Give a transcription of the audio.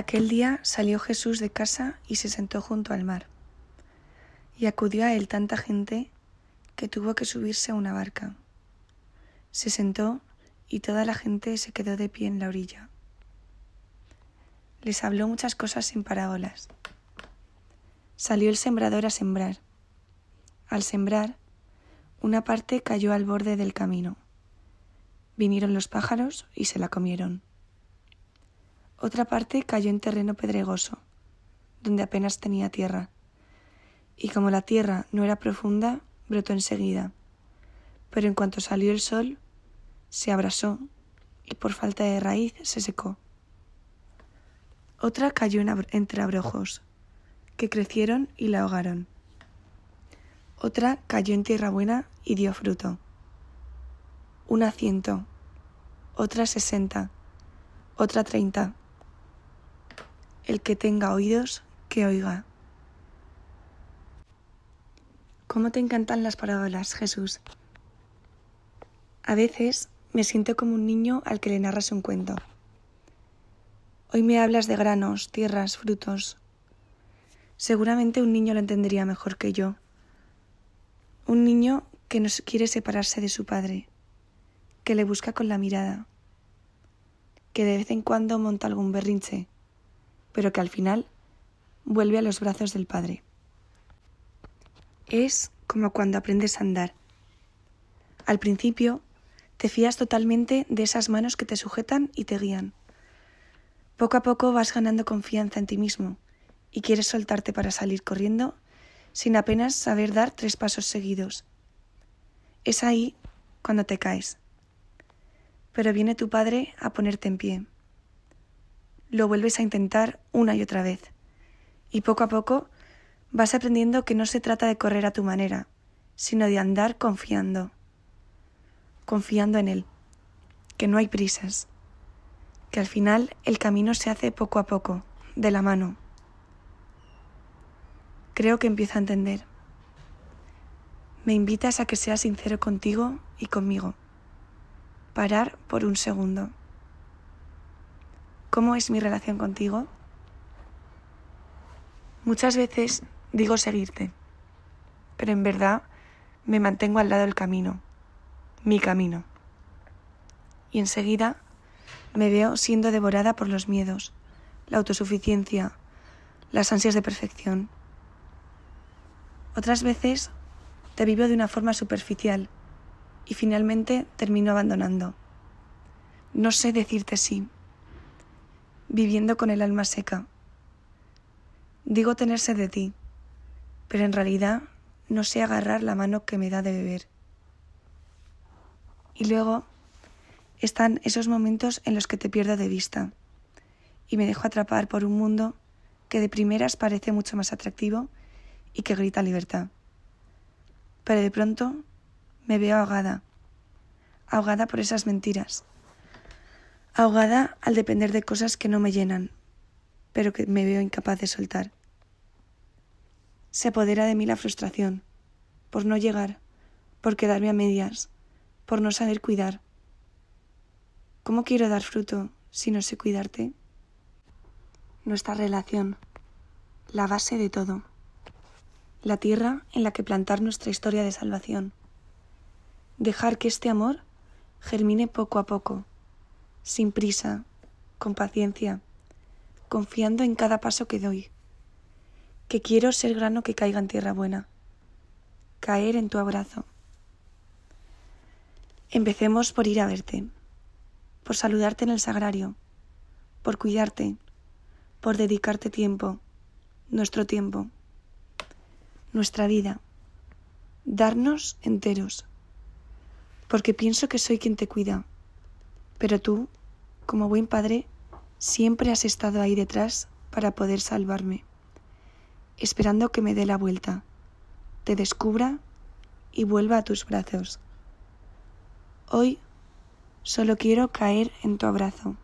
Aquel día salió Jesús de casa y se sentó junto al mar. Y acudió a él tanta gente que tuvo que subirse a una barca. Se sentó y toda la gente se quedó de pie en la orilla. Les habló muchas cosas sin parábolas. Salió el sembrador a sembrar. Al sembrar, una parte cayó al borde del camino. Vinieron los pájaros y se la comieron. Otra parte cayó en terreno pedregoso, donde apenas tenía tierra, y como la tierra no era profunda, brotó enseguida. Pero en cuanto salió el sol, se abrasó y por falta de raíz se secó. Otra cayó entre abrojos, que crecieron y la ahogaron. Otra cayó en tierra buena y dio fruto. Una ciento, otra sesenta, otra treinta. El que tenga oídos, que oiga. ¿Cómo te encantan las parábolas, Jesús? A veces me siento como un niño al que le narras un cuento. Hoy me hablas de granos, tierras, frutos. Seguramente un niño lo entendería mejor que yo. Un niño que no quiere separarse de su padre, que le busca con la mirada, que de vez en cuando monta algún berrinche pero que al final vuelve a los brazos del Padre. Es como cuando aprendes a andar. Al principio te fías totalmente de esas manos que te sujetan y te guían. Poco a poco vas ganando confianza en ti mismo y quieres soltarte para salir corriendo sin apenas saber dar tres pasos seguidos. Es ahí cuando te caes. Pero viene tu padre a ponerte en pie lo vuelves a intentar una y otra vez. Y poco a poco vas aprendiendo que no se trata de correr a tu manera, sino de andar confiando. Confiando en Él, que no hay prisas, que al final el camino se hace poco a poco, de la mano. Creo que empiezo a entender. Me invitas a que sea sincero contigo y conmigo. Parar por un segundo. ¿Cómo es mi relación contigo? Muchas veces digo seguirte, pero en verdad me mantengo al lado del camino, mi camino. Y enseguida me veo siendo devorada por los miedos, la autosuficiencia, las ansias de perfección. Otras veces te vivo de una forma superficial y finalmente termino abandonando. No sé decirte sí viviendo con el alma seca. Digo tenerse de ti, pero en realidad no sé agarrar la mano que me da de beber. Y luego están esos momentos en los que te pierdo de vista y me dejo atrapar por un mundo que de primeras parece mucho más atractivo y que grita libertad. Pero de pronto me veo ahogada, ahogada por esas mentiras, ahogada al depender de cosas que no me llenan, pero que me veo incapaz de soltar. Se apodera de mí la frustración, por no llegar, por quedarme a medias, por no saber cuidar. ¿Cómo quiero dar fruto si no sé cuidarte? Nuestra relación, la base de todo, la tierra en la que plantar nuestra historia de salvación, dejar que este amor germine poco a poco sin prisa, con paciencia, confiando en cada paso que doy, que quiero ser grano que caiga en tierra buena, caer en tu abrazo. Empecemos por ir a verte, por saludarte en el sagrario, por cuidarte, por dedicarte tiempo, nuestro tiempo, nuestra vida, darnos enteros, porque pienso que soy quien te cuida pero tú, como buen padre, siempre has estado ahí detrás para poder salvarme, esperando que me dé la vuelta, te descubra y vuelva a tus brazos. Hoy solo quiero caer en tu abrazo.